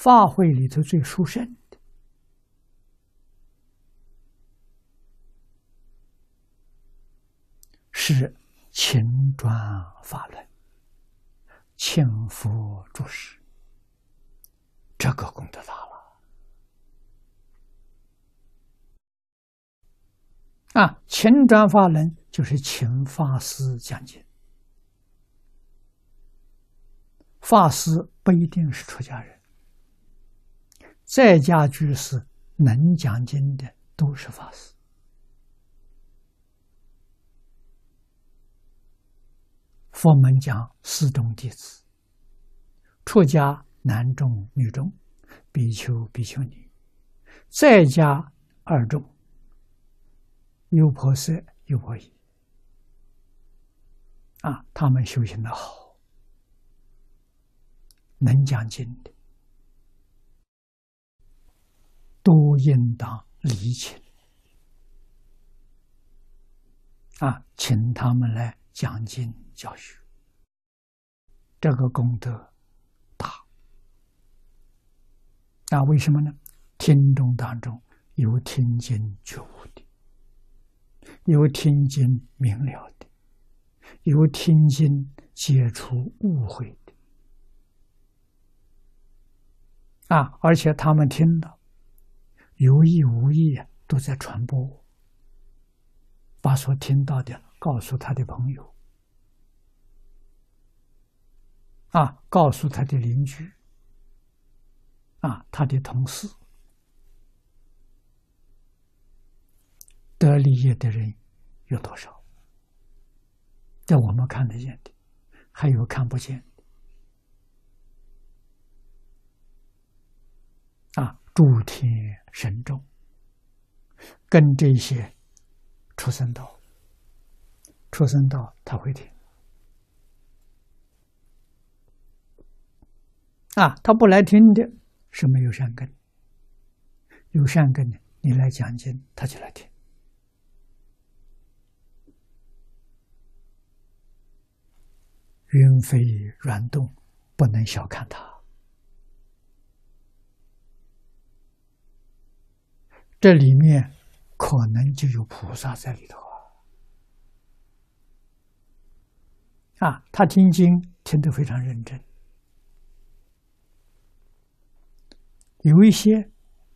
法会里头最殊胜的是勤转法轮，千佛注释，这个功德大了啊！勤转法轮就是请法师讲经，法师不一定是出家人。在家居士能讲经的都是法师。佛门讲四众弟子：出家男众、女众、比丘、比丘尼；在家二众：优婆塞、优婆夷。啊，他们修行的好，能讲经的。都应当礼请啊，请他们来讲经教学，这个功德大。那为什么呢？听众当中有听经觉悟的，有听经明了的，有听经解除误会的啊，而且他们听到。有意无意都在传播，把所听到的告诉他的朋友，啊，告诉他的邻居，啊，他的同事，得利益的人有多少？在我们看得见的，还有看不见的，啊。诸天神众，跟这些出生道，出生道他会听啊，他不来听的是没有善根，有善根的你来讲经，他就来听。云飞软动，不能小看他。这里面可能就有菩萨在里头啊！啊，他听经听得非常认真，有一些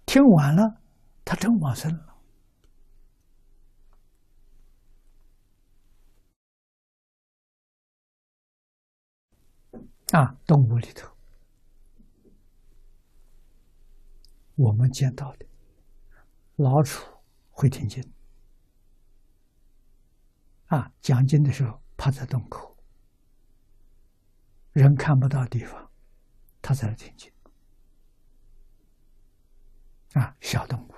听完了，他真往生了啊！动物里头，我们见到的。老鼠会听经啊，讲经的时候趴在洞口，人看不到地方，它在那听经啊。小动物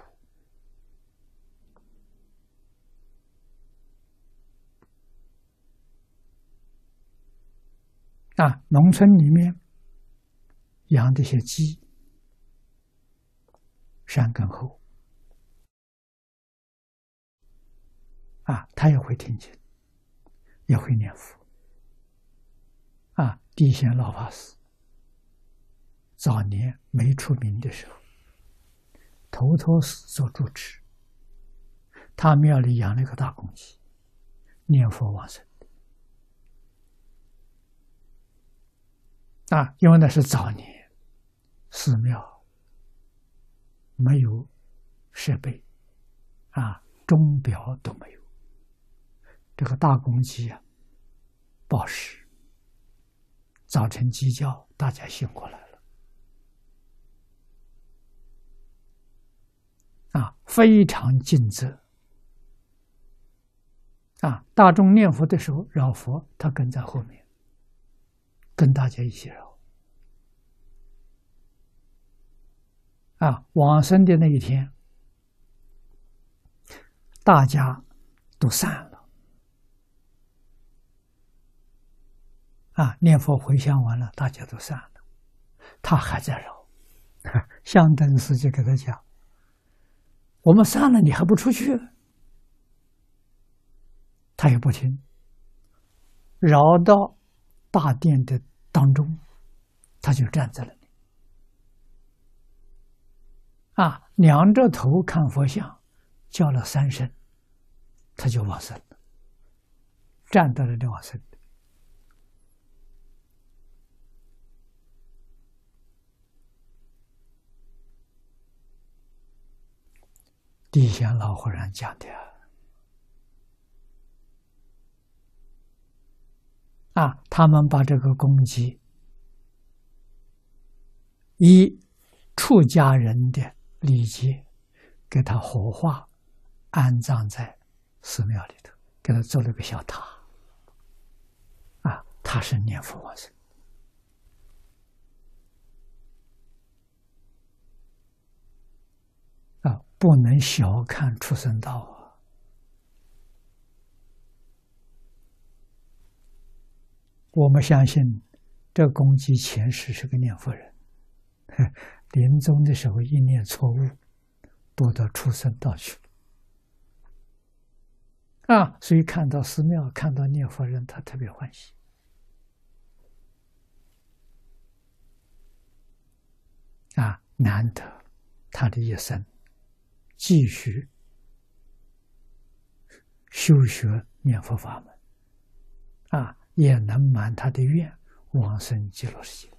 啊，农村里面养这些鸡，山根厚。啊，他也会听经，也会念佛。啊，地仙老法师早年没出名的时候，头陀寺做住持，他庙里养了一个大公鸡，念佛往生。啊，因为那是早年寺庙没有设备，啊，钟表都没有。这个大公鸡啊，报时，早晨鸡叫，大家醒过来了，啊，非常尽责，啊，大众念佛的时候绕佛，他跟在后面，跟大家一起绕，啊，往生的那一天，大家都散了。啊！念佛回向完了，大家都散了，他还在绕。香灯师就给他讲：“我们散了，你还不出去？”他也不听，绕到大殿的当中，他就站在那里。啊，仰着头看佛像，叫了三声，他就往生了，站到了就往生。地仙老和尚讲的啊，他们把这个公鸡以出家人的礼节给他火化，安葬在寺庙里头，给他做了个小塔。啊，他是念佛往生。不能小看出生道啊！我们相信，这公鸡前世是个念佛人，临终的时候一念错误，堕到出生道去啊！所以看到寺庙，看到念佛人，他特别欢喜啊！难得他的一生。继续修学念佛法门，啊，也能满他的愿，往生极乐世界。